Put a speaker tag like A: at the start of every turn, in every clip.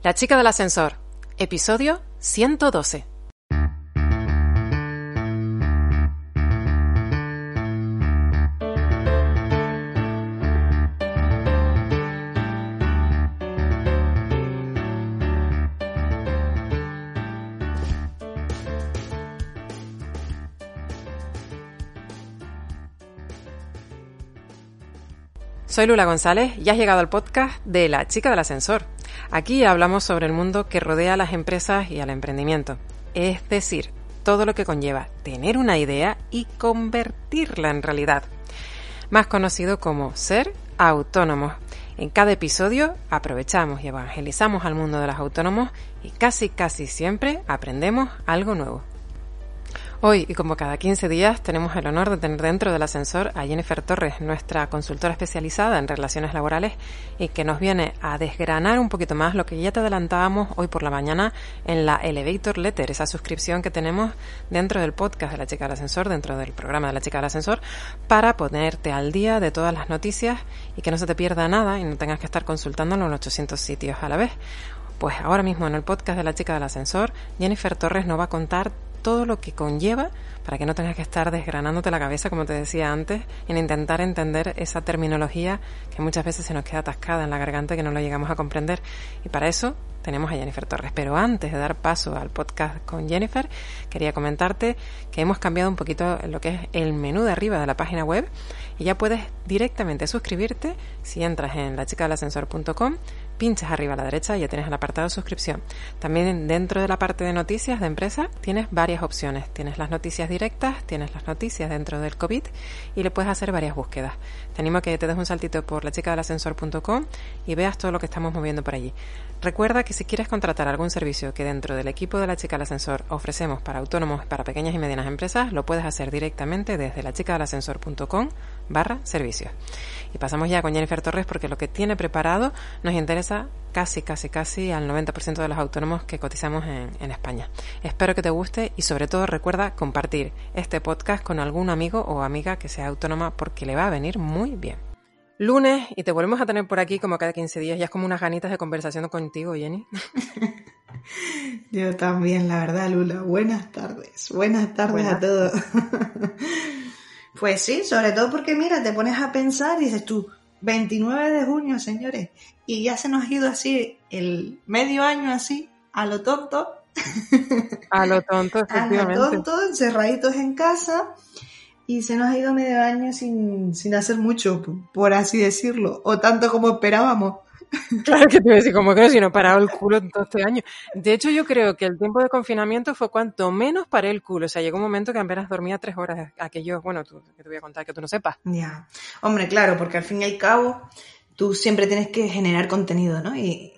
A: La chica del ascensor, episodio 112. Soy Lula González y has llegado al podcast de La chica del ascensor. Aquí hablamos sobre el mundo que rodea a las empresas y al emprendimiento, es decir, todo lo que conlleva tener una idea y convertirla en realidad, más conocido como ser autónomos. En cada episodio aprovechamos y evangelizamos al mundo de los autónomos y casi casi siempre aprendemos algo nuevo. Hoy, y como cada 15 días, tenemos el honor de tener dentro del ascensor a Jennifer Torres, nuestra consultora especializada en relaciones laborales y que nos viene a desgranar un poquito más lo que ya te adelantábamos hoy por la mañana en la Elevator Letter, esa suscripción que tenemos dentro del podcast de la chica del ascensor, dentro del programa de la chica del ascensor, para ponerte al día de todas las noticias y que no se te pierda nada y no tengas que estar consultándolo en 800 sitios a la vez. Pues ahora mismo en el podcast de la chica del ascensor, Jennifer Torres nos va a contar todo lo que conlleva para que no tengas que estar desgranándote la cabeza, como te decía antes, en intentar entender esa terminología que muchas veces se nos queda atascada en la garganta y que no lo llegamos a comprender. Y para eso tenemos a Jennifer Torres. Pero antes de dar paso al podcast con Jennifer, quería comentarte que hemos cambiado un poquito lo que es el menú de arriba de la página web y ya puedes directamente suscribirte si entras en lachicadelascensor.com pinchas arriba a la derecha y ya tienes el apartado de suscripción. También dentro de la parte de noticias de empresa tienes varias opciones. Tienes las noticias directas, tienes las noticias dentro del COVID y le puedes hacer varias búsquedas. Te animo a que te des un saltito por la chica del ascensor.com y veas todo lo que estamos moviendo por allí. Recuerda que si quieres contratar algún servicio que dentro del equipo de la chica del ascensor ofrecemos para autónomos, para pequeñas y medianas empresas, lo puedes hacer directamente desde la chica del ascensor.com barra servicios. Y pasamos ya con Jennifer Torres porque lo que tiene preparado nos interesa casi, casi, casi al 90% de los autónomos que cotizamos en, en, España. Espero que te guste y sobre todo recuerda compartir este podcast con algún amigo o amiga que sea autónoma porque le va a venir muy bien. Lunes y te volvemos a tener por aquí como cada 15 días. Ya es como unas ganitas de conversación contigo, Jenny.
B: Yo también, la verdad, Lula. Buenas tardes. Buenas tardes Buenas. a todos. Pues sí, sobre todo porque mira, te pones a pensar y dices tú, 29 de junio, señores, y ya se nos ha ido así el medio año así, a lo tonto.
A: A lo tonto, efectivamente.
B: A lo tonto, encerraditos en casa, y se nos ha ido medio año sin, sin hacer mucho, por así decirlo, o tanto como esperábamos.
A: Claro que te iba a decir, como que si no parado el culo en todo este año. De hecho, yo creo que el tiempo de confinamiento fue cuanto menos paré el culo. O sea, llegó un momento que apenas dormía tres horas. Aquello, bueno, tú, que te voy a contar que tú no sepas.
B: Ya. Hombre, claro, porque al fin y al cabo tú siempre tienes que generar contenido, ¿no? Y,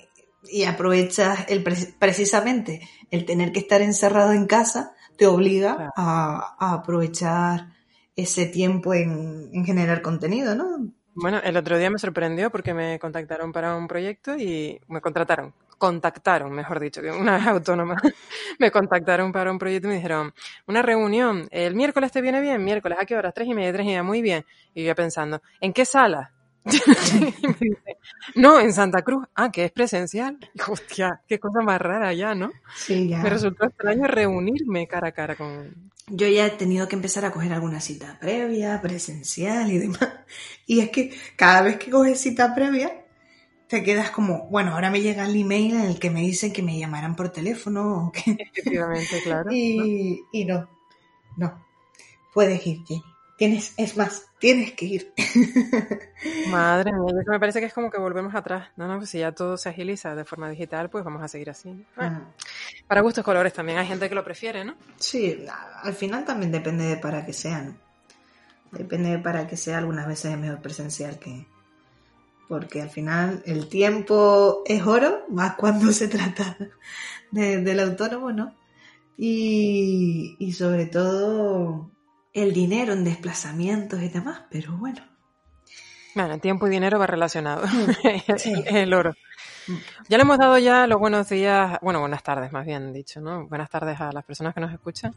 B: y aprovechas el, precisamente el tener que estar encerrado en casa te obliga claro. a, a, aprovechar ese tiempo en, en generar contenido, ¿no?
A: Bueno, el otro día me sorprendió porque me contactaron para un proyecto y me contrataron, contactaron, mejor dicho, que una vez autónoma, me contactaron para un proyecto y me dijeron, una reunión, el miércoles te viene bien, miércoles, ¿a qué horas? Tres y media, tres y media, muy bien. Y yo pensando, ¿en qué sala? no, en Santa Cruz. Ah, que es presencial. Hostia, qué cosa más rara ya, ¿no?
B: Sí, ya.
A: Me resultó extraño reunirme cara a cara con...
B: Yo ya he tenido que empezar a coger alguna cita previa, presencial y demás. Y es que cada vez que coges cita previa, te quedas como, bueno, ahora me llega el email en el que me dicen que me llamarán por teléfono o que...
A: Efectivamente, claro.
B: y, ¿no? y no, no, puedes ir, Jenny. Tienes, es más, tienes que ir.
A: Madre mía, eso me parece que es como que volvemos atrás. No, no, pues si ya todo se agiliza de forma digital, pues vamos a seguir así. Bueno,
B: Ah.
A: Para gustos colores también hay gente que lo prefiere, ¿no?
B: Sí, al final también depende de para qué sea, ¿no? Depende de para qué sea, algunas veces es mejor presencial que, porque al final el tiempo es oro, más cuando se trata del autónomo, ¿no? Y, y sobre todo el dinero en desplazamientos y demás, pero bueno.
A: Bueno, tiempo y dinero va relacionado. el oro. Ya le hemos dado ya los buenos días, bueno, buenas tardes más bien dicho, ¿no? Buenas tardes a las personas que nos escuchan,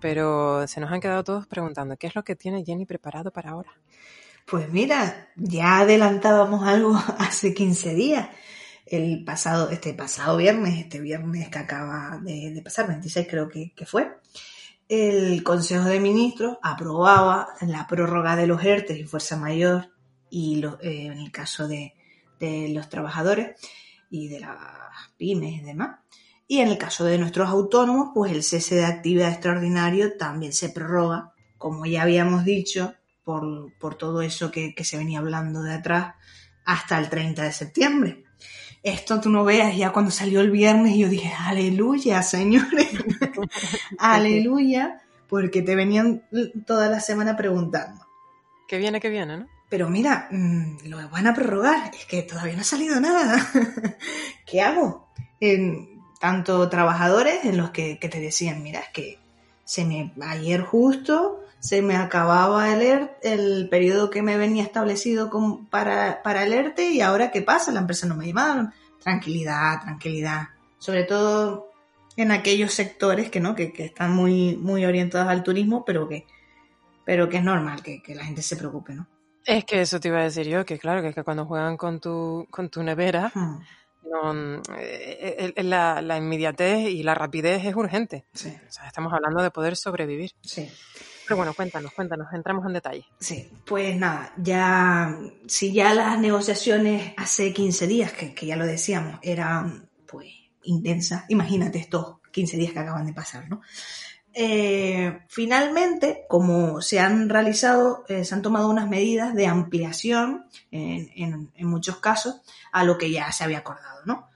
A: pero se nos han quedado todos preguntando, ¿qué es lo que tiene Jenny preparado para ahora?
B: Pues mira, ya adelantábamos algo hace 15 días, el pasado, este pasado viernes, este viernes que acaba de, pasar, 26 creo que, fue, el Consejo de Ministros aprobaba la prórroga de los ERTE y Fuerza Mayor y eh, en el caso de, los trabajadores y de las pymes y demás. Y en el caso de nuestros autónomos, pues el cese de actividad extraordinario también se prorroga, como ya habíamos dicho, por, por todo eso que, que, se venía hablando de atrás, hasta el 30 de septiembre. Esto tú no veas, ya cuando salió el viernes yo dije, aleluya, señores, aleluya, porque te venían toda la semana preguntando.
A: Que viene, que viene, ¿no?
B: pero mira, mm, lo van a prorrogar, es que todavía no ha salido nada. ¿Qué hago? En, tanto trabajadores en los que, te decían, mira, es que se me, ayer justo se me acababa el, er, el periodo que me venía establecido para, para el ERTE y ahora qué pasa, la empresa no me llamaron. Tranquilidad, tranquilidad. Sobre todo en aquellos sectores que no, que, están muy, muy orientados al turismo, pero que, pero que es normal que, que la gente se preocupe, ¿no?
A: Es que eso te iba a decir yo, que claro, que, que cuando juegan con tu, con tu nevera, hmm. no, eh, eh, la, la, inmediatez y la rapidez es urgente. Sí. O sea, estamos hablando de poder sobrevivir. Sí. Pero bueno, cuéntanos, cuéntanos, entramos en detalle.
B: Sí, pues nada, ya, si ya las negociaciones hace 15 días, que, que ya lo decíamos, eran pues intensas, imagínate estos 15 días que acaban de pasar, ¿no? Eh, finalmente, como se han realizado, eh, se han tomado unas medidas de ampliación en, muchos casos a lo que ya se había acordado, ¿no?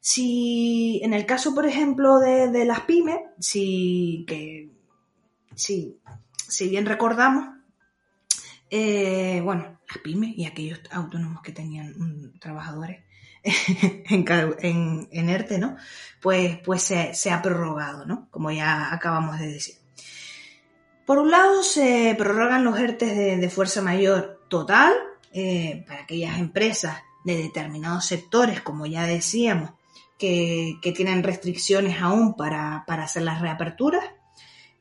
B: Si en el caso, por ejemplo, de, las pymes, si, que, si, si bien recordamos, eh, bueno, las pymes y aquellos autónomos que tenían mm, trabajadores en, en, ERTE, ¿no? Pues, pues se, ha prorrogado, ¿no? Como ya acabamos de decir. Por un lado, se prorrogan los ERTE de, fuerza mayor total eh, para aquellas empresas de determinados sectores, como ya decíamos, que, tienen restricciones aún para, hacer las reaperturas.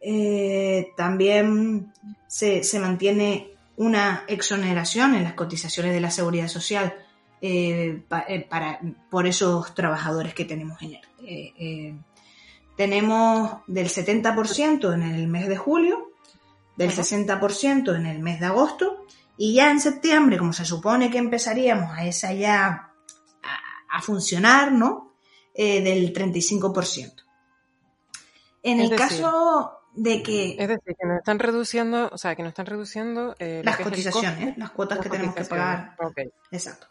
B: Eh, también se, se mantiene una exoneración en las cotizaciones de la seguridad social eh, eh, para, por esos trabajadores que tenemos en ERTE. Tenemos del 70% en el mes de julio, del 60% en el mes de agosto y ya en septiembre, como se supone que empezaríamos a esa ya a, funcionar, ¿no? del 35%. En el caso de que...
A: Es decir, que nos están reduciendo, o sea, que nos están reduciendo...
B: las cotizaciones, las cuotas que tenemos que pagar. Exacto.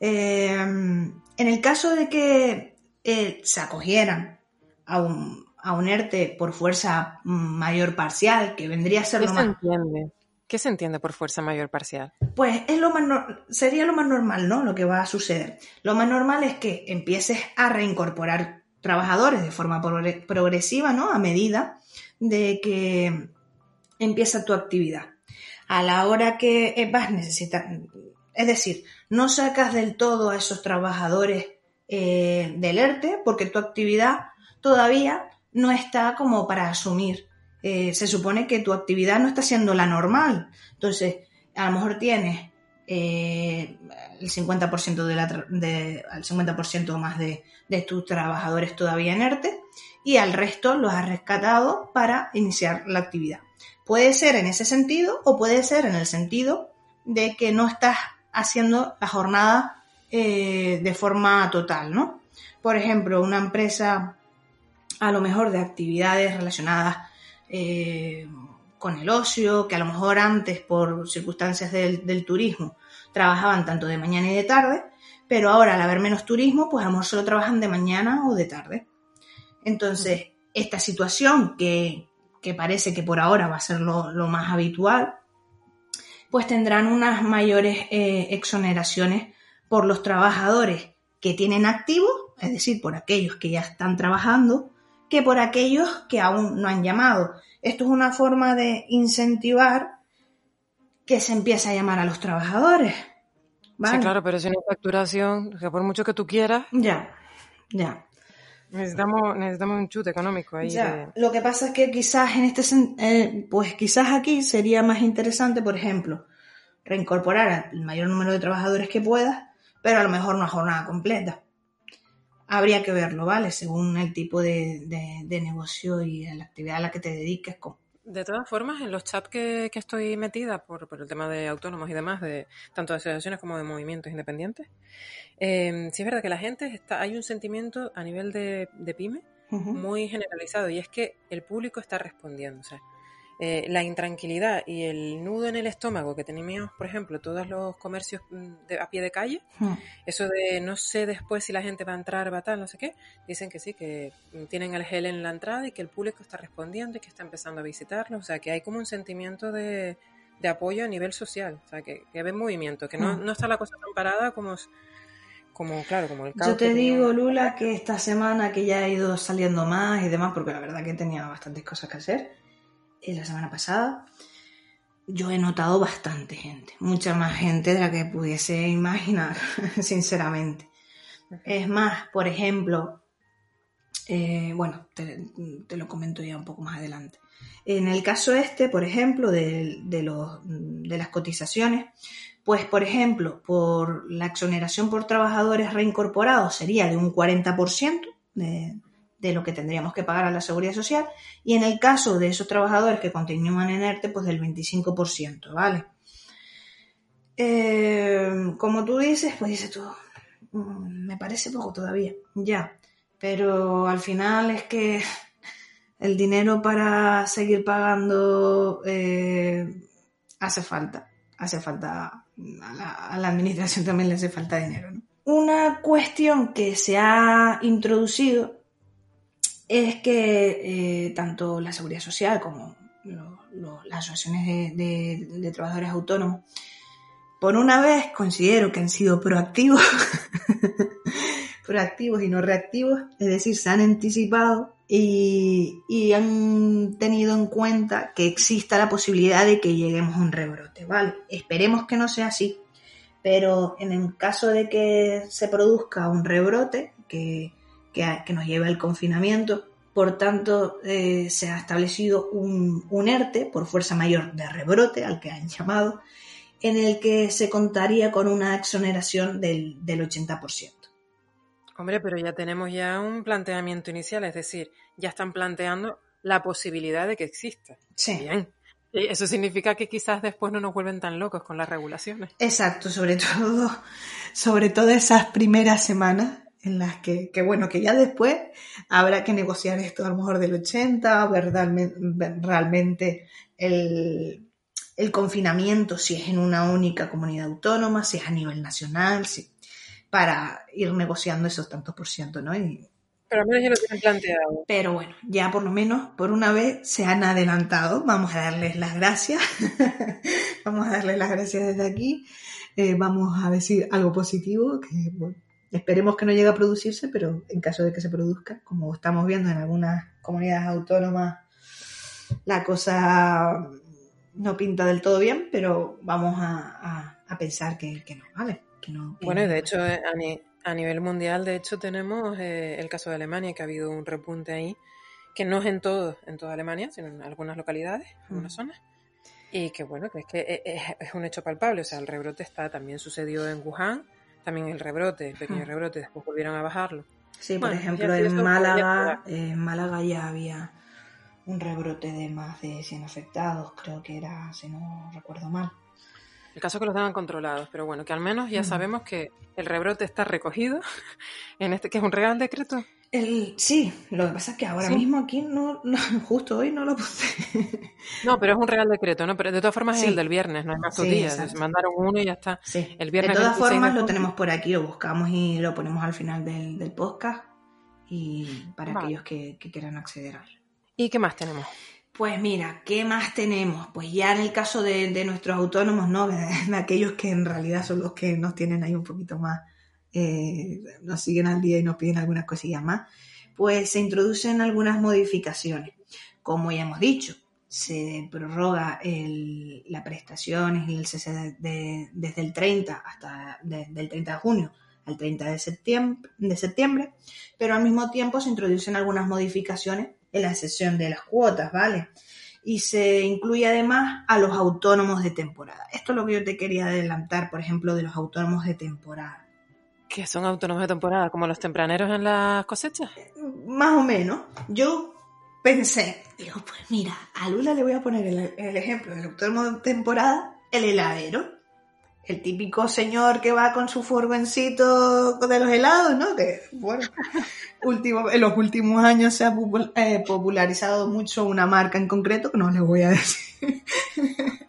B: Em, en el caso de que eh, se acogieran a un, a un ERTE por fuerza mayor parcial, que vendría a ser
A: ¿Qué
B: lo
A: se Entiende? ¿Qué se entiende por fuerza mayor parcial?
B: Pues es lo más sería lo más normal, ¿no? Lo que va a suceder. Lo más normal es que empieces a reincorporar trabajadores de forma progresiva, ¿no? A medida de que empieza tu actividad. A la hora que vas necesitar, es decir, no sacas del todo a esos trabajadores eh, del ERTE porque tu actividad todavía no está como para asumir. Eh, se supone que tu actividad no está siendo la normal. Entonces, a lo mejor tienes eh, el 50%, de la de, 50 más de, de tus trabajadores todavía en ERTE y al resto los has rescatado para iniciar la actividad. Puede ser en ese sentido o puede ser en el sentido de que no estás haciendo la jornada eh, de forma total, ¿no? Por ejemplo, una empresa a lo mejor de actividades relacionadas eh, con el ocio, que a lo mejor antes por circunstancias del, turismo trabajaban tanto de mañana y de tarde, pero ahora al haber menos turismo, pues a lo mejor solo trabajan de mañana o de tarde. Entonces, esta situación que, parece que por ahora va a ser lo más habitual, pues tendrán unas mayores eh, exoneraciones por los trabajadores que tienen activos, es decir, por aquellos que ya están trabajando, que por aquellos que aún no han llamado. Esto es una forma de incentivar que se empiece a llamar a los trabajadores.
A: Sí, claro, pero sin facturación, que por mucho que tú quieras.
B: Ya, ya.
A: Necesitamos, necesitamos un chute económico ahí.
B: Ya. Lo que pasa es que quizás en este eh, pues quizás aquí sería más interesante, por ejemplo, reincorporar al mayor número de trabajadores que puedas, pero a lo mejor una jornada completa. Habría que verlo, ¿vale? Según el tipo de, de, negocio y la actividad a la que te dediques.
A: De todas formas, en los chats que, estoy metida por, el tema de autónomos y demás, de tanto de asociaciones como de movimientos independientes, eh, sí es verdad que la gente está, hay un sentimiento a nivel de, pyme muy generalizado y es que el público está respondiendo. O sea, eh, la intranquilidad y el nudo en el estómago que teníamos, por ejemplo, todos los comercios mm, a pie de calle, hmm. eso de no sé después si la gente va a entrar, va a tal, no sé qué, dicen que sí, que tienen el gel en la entrada y que el público está respondiendo y que está empezando a visitarlo, o sea, que hay como un sentimiento de, apoyo a nivel social, o sea, que, que ve movimiento, que no, hmm. no está la cosa tan parada como como, claro, como el
B: Yo te digo, Lula, que esta semana que ya ha ido saliendo más y demás, porque la verdad que tenía bastantes cosas que hacer, la semana pasada, yo he notado bastante gente, mucha más gente de la que pudiese imaginar, sinceramente. Es más, por ejemplo, eh, bueno, te, lo comento ya un poco más adelante. En el caso este, por ejemplo, de, los, de las cotizaciones, pues, por ejemplo, por la exoneración por trabajadores reincorporados sería de un 40% de, de lo que tendríamos que pagar a la seguridad social y en el caso de esos trabajadores que continúan en ERTE, pues del 25%, ¿vale? Eh, como tú dices, pues dices tú, mm, me parece poco todavía, ya, pero al final es que el dinero para seguir pagando eh, hace falta, hace falta, a la, administración también le hace falta dinero. Una cuestión que se ha introducido es que eh, tanto la seguridad social como las asociaciones de, trabajadores autónomos, por una vez considero que han sido proactivos, proactivos y no reactivos, es decir, se han anticipado y, y, han tenido en cuenta que exista la posibilidad de que lleguemos a un rebrote, ¿vale? Esperemos que no sea así, pero en el caso de que se produzca un rebrote, que que, nos lleva al confinamiento. Por tanto, eh, se ha establecido un, un, ERTE por fuerza mayor de rebrote, al que han llamado, en el que se contaría con una exoneración del, del 80%.
A: Hombre, pero ya tenemos ya un planteamiento inicial, es decir, ya están planteando la posibilidad de que exista.
B: Sí.
A: Bien. eso significa que quizás después no nos vuelven tan locos con las regulaciones.
B: Exacto, sobre todo, sobre todo esas primeras semanas en las que, que, bueno, que ya después habrá que negociar esto a lo mejor del 80, ver realmente el, el confinamiento, si es en una única comunidad autónoma, si es a nivel nacional, si, para ir negociando esos tantos por ciento, ¿no?
A: pero al menos ya lo tienen planteado.
B: Pero bueno, ya por lo menos por una vez se han adelantado. Vamos a darles las gracias. vamos a darles las gracias desde aquí. Eh, vamos a decir algo positivo, que bueno, Esperemos que no llegue a producirse, pero en caso de que se produzca, como estamos viendo en algunas comunidades autónomas, la cosa no pinta del todo bien, pero vamos a, pensar que, no, ¿vale? Que no,
A: bueno, y de hecho, eh, a, nivel mundial, de hecho, tenemos eh, el caso de Alemania, que ha habido un repunte ahí, que no es en todo, en toda Alemania, sino en algunas localidades, en algunas mm. zonas. Y que bueno, que es que eh, es, es, un hecho palpable, o sea, el rebrote está, también sucedió en Wuhan, también el rebrote, el pequeño hmm. rebrote, después volvieron a bajarlo.
B: Sí, por ejemplo, en Málaga, en Málaga ya había un rebrote de más de 100 afectados, creo que era, si no recuerdo mal.
A: El caso es que los tengan controlados, pero bueno, que al menos ya hmm. sabemos que el rebrote está recogido en este que es un real decreto.
B: El, sí, lo que pasa es que ahora mismo aquí no, justo hoy no lo puse.
A: No, pero es un real decreto, ¿no? Pero de todas formas es el del viernes, no hay más días. Mandaron uno y ya está.
B: Sí. El viernes de todas formas lo tenemos por aquí, lo buscamos y lo ponemos al final del, del podcast y para aquellos que, quieran acceder a él.
A: ¿Y qué más tenemos?
B: Pues mira, ¿qué más tenemos? Pues ya en el caso de, nuestros autónomos, ¿no? De, aquellos que en realidad son los que nos tienen ahí un poquito más, eh, nos siguen al día y nos piden algunas cosillas más, pues se introducen algunas modificaciones. Como ya hemos dicho, se prorroga la prestación el cese desde el 30 hasta del 30 de junio al 30 de septiembre, de septiembre, pero al mismo tiempo se introducen algunas modificaciones en la sesión de las cuotas, ¿vale? Y se incluye además a los autónomos de temporada. Esto es lo que yo te quería adelantar, por ejemplo, de los autónomos de temporada.
A: ¿Qué son autónomos de temporada? ¿Como los tempraneros en las cosechas?
B: Más o menos. Yo pensé, digo, pues mira, a Lula le voy a poner el, el ejemplo del autónomo de temporada, el heladero el típico señor que va con su furgoncito de los helados, ¿no? Que, bueno, último, en los últimos años se ha eh, popularizado mucho una marca en concreto, que no les voy a decir.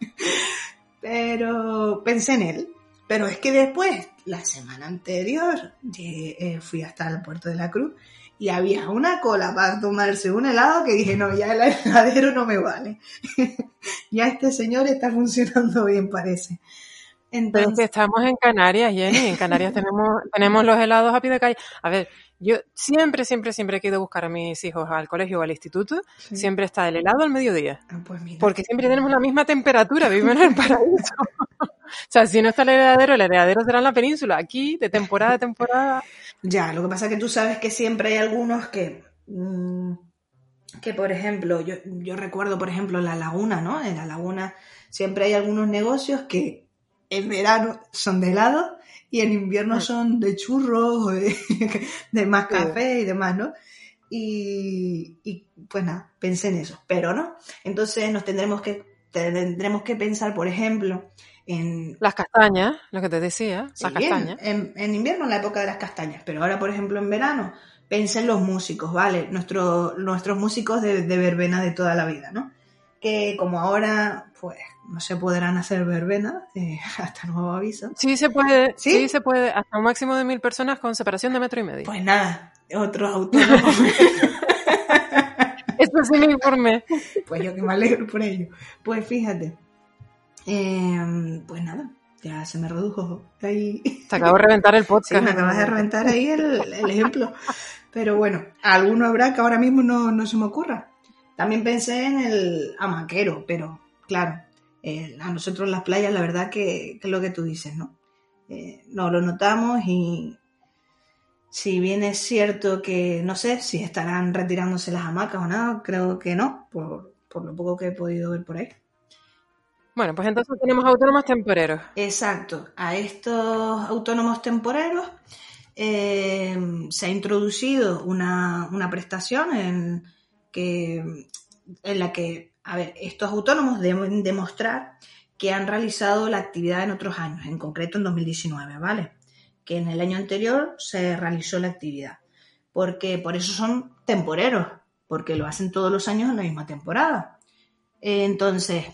B: Pero pensé en él. Pero es que después, la semana anterior, eh, fui hasta el puerto de la Cruz y había una cola para tomarse un helado que dije, no, ya el heladero no me vale. ya este señor está funcionando bien, parece.
A: Entonces, estamos en Canarias, Jenny. En Canarias tenemos, tenemos los helados a pie de calle. A ver, yo siempre, siempre, siempre he ido a buscar a mis hijos al colegio o al instituto. Siempre está el helado al mediodía. Ah, pues porque siempre tenemos la misma temperatura, vivimos en el paraíso. O sea, si no está el heladero, el heladero será en la península. Aquí, de temporada a temporada.
B: Ya, lo que pasa es que tú sabes que siempre hay algunos que. Mm, que, por ejemplo, yo, yo recuerdo, por ejemplo, la laguna, ¿no? En la laguna siempre hay algunos negocios que en verano son de helado y en invierno son de churros, o de, más café y demás, ¿no? Y, pues nada, pensé en eso, pero no. Entonces nos tendremos que, tendremos que pensar, por ejemplo, en...
A: Las castañas, lo que te decía, las castañas.
B: En, invierno, en la época de las castañas, pero ahora, por ejemplo, en verano, pensé en los músicos, ¿vale? nuestros músicos de, de verbena de toda la vida, ¿no? Que como ahora, pues no se podrán hacer verbena eh, hasta nuevo aviso.
A: Sí se puede, ¿Sí? se puede, hasta un máximo de mil personas con separación de metro y medio.
B: Pues nada, otros autónomos.
A: Esto sí me informé.
B: Pues yo que me alegro por ello. Pues fíjate, em, pues nada, ya se me redujo ahí.
A: Te acabo de reventar el podcast.
B: Sí, me acabas de reventar ahí el, ejemplo. Pero bueno, alguno habrá que ahora mismo no, no se me ocurra. También pensé en el amaquero, pero claro, eh, a nosotros las playas, la verdad que, es lo que tú dices, ¿no? Eh, no lo notamos y si bien es cierto que no sé si estarán retirándose las hamacas o nada, creo que no, por, lo poco que he podido ver por ahí.
A: Bueno, pues entonces tenemos autónomos temporeros.
B: Exacto, a estos autónomos temporeros eh, se ha introducido una, una prestación en, que, en la que a ver, estos autónomos deben demostrar que han realizado la actividad en otros años, en concreto en 2019, ¿vale? Que en el año anterior se realizó la actividad. Porque por eso son temporeros, porque lo hacen todos los años en la misma temporada. Entonces,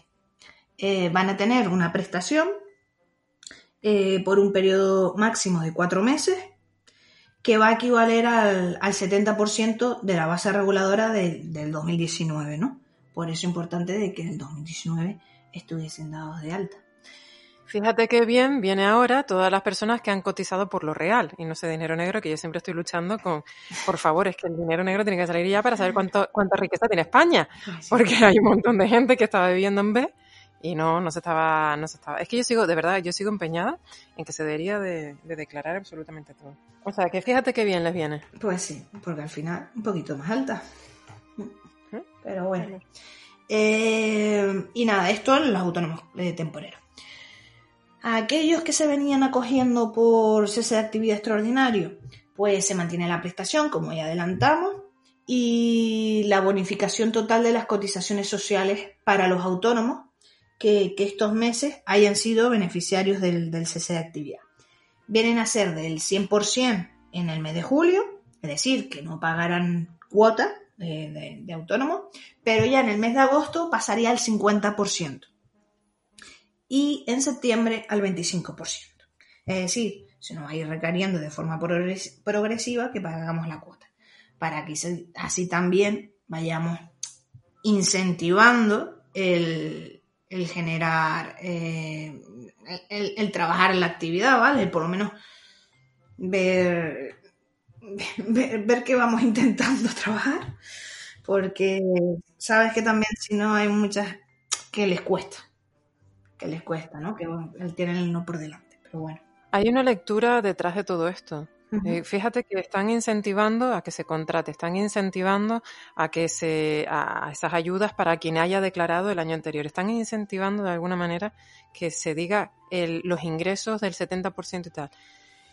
B: eh, van a tener una prestación eh, por un periodo máximo de cuatro meses que va a equivaler al, 70% de la base reguladora del 2019, ¿no? Por eso es importante de que en el 2019 estuviesen dados de alta.
A: Fíjate qué bien viene ahora todas las personas que han cotizado por lo real y no sé dinero negro, que yo siempre estoy luchando con, por favor, es que el dinero negro tiene que salir ya para saber cuánto, cuánta riqueza tiene España, porque hay un montón de gente que estaba viviendo en B y no, no se estaba, no se estaba. Es que yo sigo, de verdad, yo sigo empeñada en que se debería de, declarar absolutamente todo. O sea, que fíjate qué bien les viene.
B: Pues sí, porque al final un poquito más alta. Pero bueno. Eh, y nada, esto en los autónomos eh, temporeros. Aquellos que se venían acogiendo por cese de actividad extraordinario, pues se mantiene la prestación, como ya adelantamos, y la bonificación total de las cotizaciones sociales para los autónomos que, estos meses hayan sido beneficiarios del, del cese de actividad. Vienen a ser del 100% en el mes de julio, es decir, que no pagarán cuota de, autónomo, pero ya en el mes de agosto pasaría al 50% y en septiembre al 25%. Es decir, se nos va a ir recariendo de forma progresiva que pagamos la cuota, para que así también vayamos incentivando el, generar, eh, el, trabajar en la actividad, ¿vale? por lo menos ver, ver, que vamos intentando trabajar, porque sabes que también si no hay muchas que les cuesta, que les cuesta, ¿no? Que tienen el no por delante, pero bueno.
A: Hay una lectura detrás de todo esto. Eh, fíjate que están incentivando a que se contrate, están incentivando a que se a esas ayudas para quien haya declarado el año anterior, están incentivando de alguna manera que se diga el, los ingresos del 70% y tal.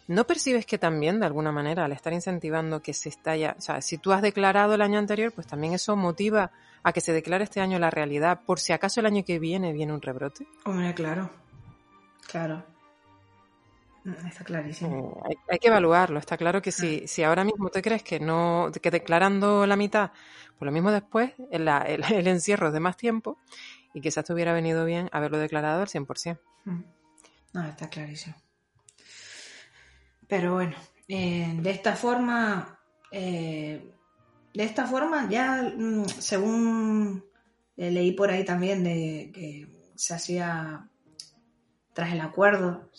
A: ¿No percibes que también, de alguna manera, al estar incentivando que se estalla, o sea, si tú has declarado el año anterior, pues también eso motiva a que se declare este año la realidad, por si acaso el año que viene viene un rebrote?
B: Hombre, claro, claro. Mm, está clarísimo.
A: Eh, hay, que evaluarlo. Está claro que si, si ahora mismo te crees que no, que declarando la mitad, pues lo mismo después, el, el, encierro es de más tiempo y quizás te hubiera venido bien haberlo declarado al 100%.
B: Mm. No, está clarísimo. Pero bueno, eh, de esta forma, eh, de esta forma ya, mm, según leí por ahí también de que se hacía tras el acuerdo,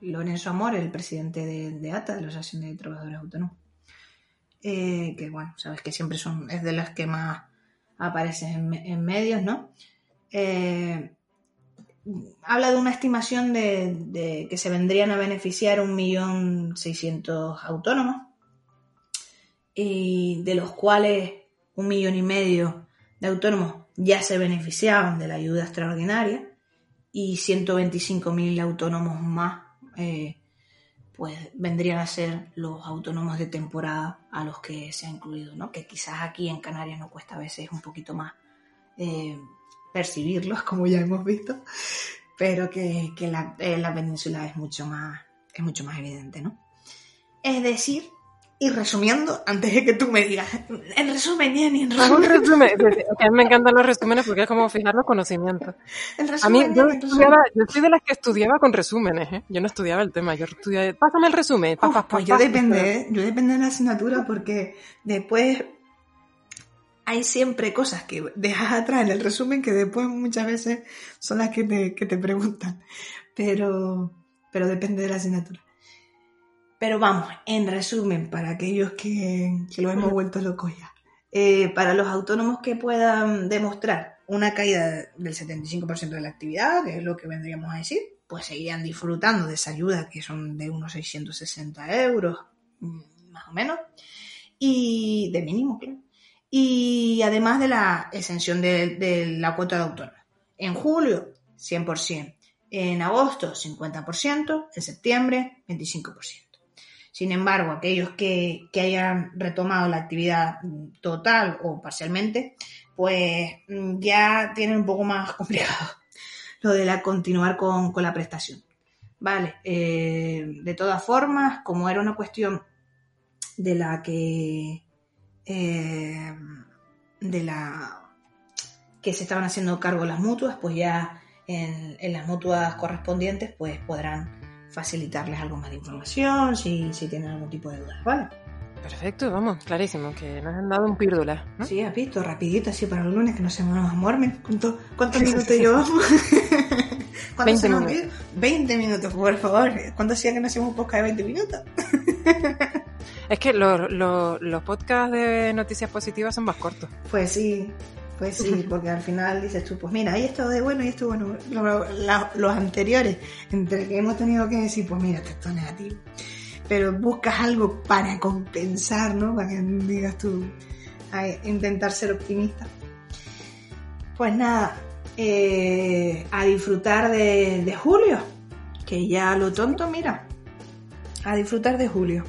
B: Lorenzo Amor, el presidente de, ATA, de la Asociación de Trabajadores Autónomos, eh, que bueno, sabes que siempre son, es de las que más aparecen en, medios, ¿no? Eh, habla de una estimación de, que se vendrían a beneficiar un millón seiscientos autónomos, de los cuales un millón y medio de autónomos ya se beneficiaban de la ayuda extraordinaria y 125.000 autónomos más, eh, pues vendrían a ser los autónomos de temporada a los que se ha incluido, ¿no? Que quizás aquí en Canarias no cuesta a veces un poquito más eh, percibirlos, como ya hemos visto, pero que, que la, en la península es mucho más, es mucho más evidente, ¿no? Es decir, y resumiendo, antes de que tú me digas, en resumen, ni en resumen.
A: resumen. a mí me encantan los resúmenes porque es como fijar los conocimientos. a mí, yo, soy de las que estudiaba con resúmenes, ¿eh? Yo no estudiaba el tema, yo estudiaba, pásame el resumen.
B: pues yo depende, ¿eh? yo depende de la asignatura porque después hay siempre cosas que dejas atrás en el resumen que después muchas veces son las que te, que te preguntan. Pero, pero depende de la asignatura. Pero vamos, en resumen, para aquellos que, lo hemos vuelto locos ya. Eh, para los autónomos que puedan demostrar una caída del 75% de la actividad, que es lo que vendríamos a decir, pues seguirían disfrutando de esa ayuda que son de unos 660 euros, mm, más o menos, y de mínimo, claro. Y además de la exención de, de la cuota de autónomo. En julio, 100%. En agosto, 50%. En septiembre, 25%. Sin embargo, aquellos que, hayan retomado la actividad total o parcialmente, pues mm, ya tienen un poco más complicado lo de la continuar con, la prestación. Vale, eh, de todas formas, como era una cuestión de la que eh, de la que se estaban haciendo cargo las mutuas, pues ya en, en las mutuas correspondientes, pues podrán facilitarles algo más de información si, si tienen algún tipo de dudas, ¿vale?
A: Perfecto, vamos, clarísimo, que nos han dado un pírdula.
B: Sí, has visto, rapidito, así para los lunes, que no se nos amormen. ¿Cuánto, ¿Cuántos minutos llevamos?
A: 20 minutos.
B: 20 minutos, por favor. ¿Cuánto hacía que no hacíamos un podcast de 20 minutos?
A: es que los, los, los podcasts de noticias positivas son más cortos.
B: Pues sí, pues sí, porque al final dices tú, pues mira, ahí esto de bueno y esto bueno. los anteriores, entre que hemos tenido que decir, pues mira, esto es negativo. Pero buscas algo para compensar, ¿no? Para que digas tú, a intentar ser optimista. Pues nada, eh, a disfrutar de, de julio, que ya lo tonto, mira, a disfrutar de julio.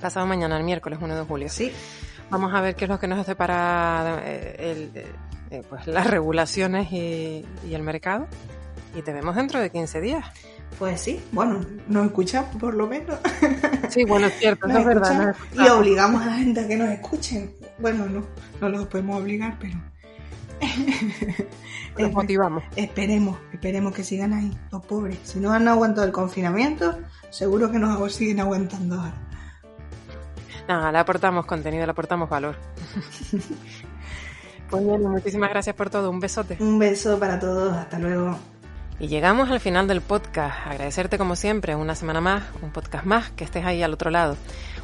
A: Pasado mañana, el miércoles 1 de julio.
B: Sí.
A: Vamos a ver qué es lo que nos hace para eh, eh, pues, las regulaciones y, el mercado. Y te vemos dentro de 15 días.
B: Pues sí, bueno, nos escuchamos por lo menos.
A: Sí, bueno, es cierto, es verdad.
B: y obligamos a la gente a que nos escuchen. Bueno, no, no los podemos obligar, pero...
A: Los motivamos.
B: Esperemos, esperemos que sigan ahí, los pobres. Si no han aguantado el confinamiento, seguro que nos siguen aguantando ahora.
A: Nada, le aportamos contenido, le aportamos valor. Pues muchísimas gracias por todo. Un besote.
B: Un beso para todos. Hasta luego.
A: Y llegamos al final del podcast. Agradecerte como siempre una semana más, un podcast más, que estés ahí al otro lado.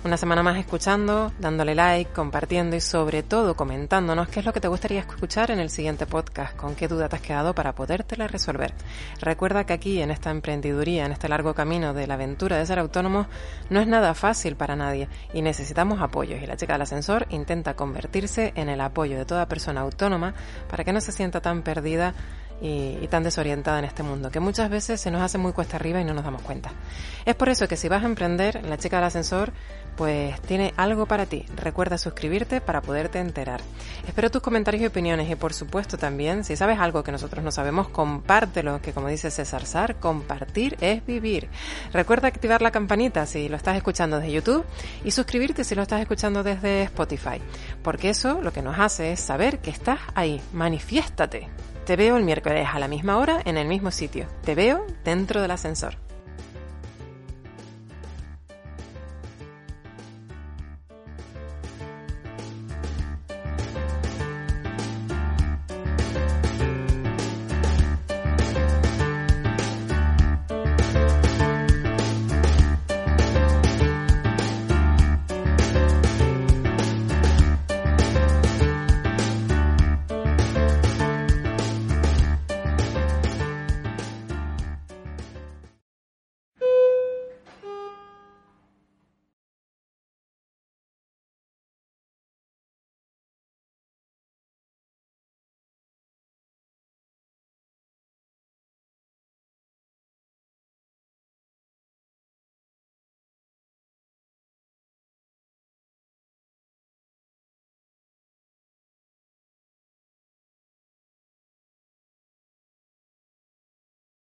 A: Una semana más escuchando, dándole like, compartiendo y sobre todo comentándonos qué es lo que te gustaría escuchar en el siguiente podcast, con qué duda te has quedado para podértela resolver. Recuerda que aquí en esta emprendiduría, en este largo camino de la aventura de ser autónomo, no es nada fácil para nadie y necesitamos apoyos y la chica del ascensor intenta convertirse en el apoyo de toda persona autónoma para que no se sienta tan perdida y, tan desorientada en este mundo, que muchas veces se nos hace muy cuesta arriba y no nos damos cuenta. Es por eso que si vas a emprender, la chica del ascensor pues tiene algo para ti. Recuerda suscribirte para poderte enterar. Espero tus comentarios y opiniones y por supuesto también, si sabes algo que nosotros no sabemos, compártelo, que como dice César Sar, compartir es vivir. Recuerda activar la campanita si lo estás escuchando desde YouTube y suscribirte si lo estás escuchando desde Spotify, porque eso lo que nos hace es saber que estás ahí. Manifiéstate. Te veo el miércoles a la misma hora en el mismo sitio. Te veo dentro del ascensor.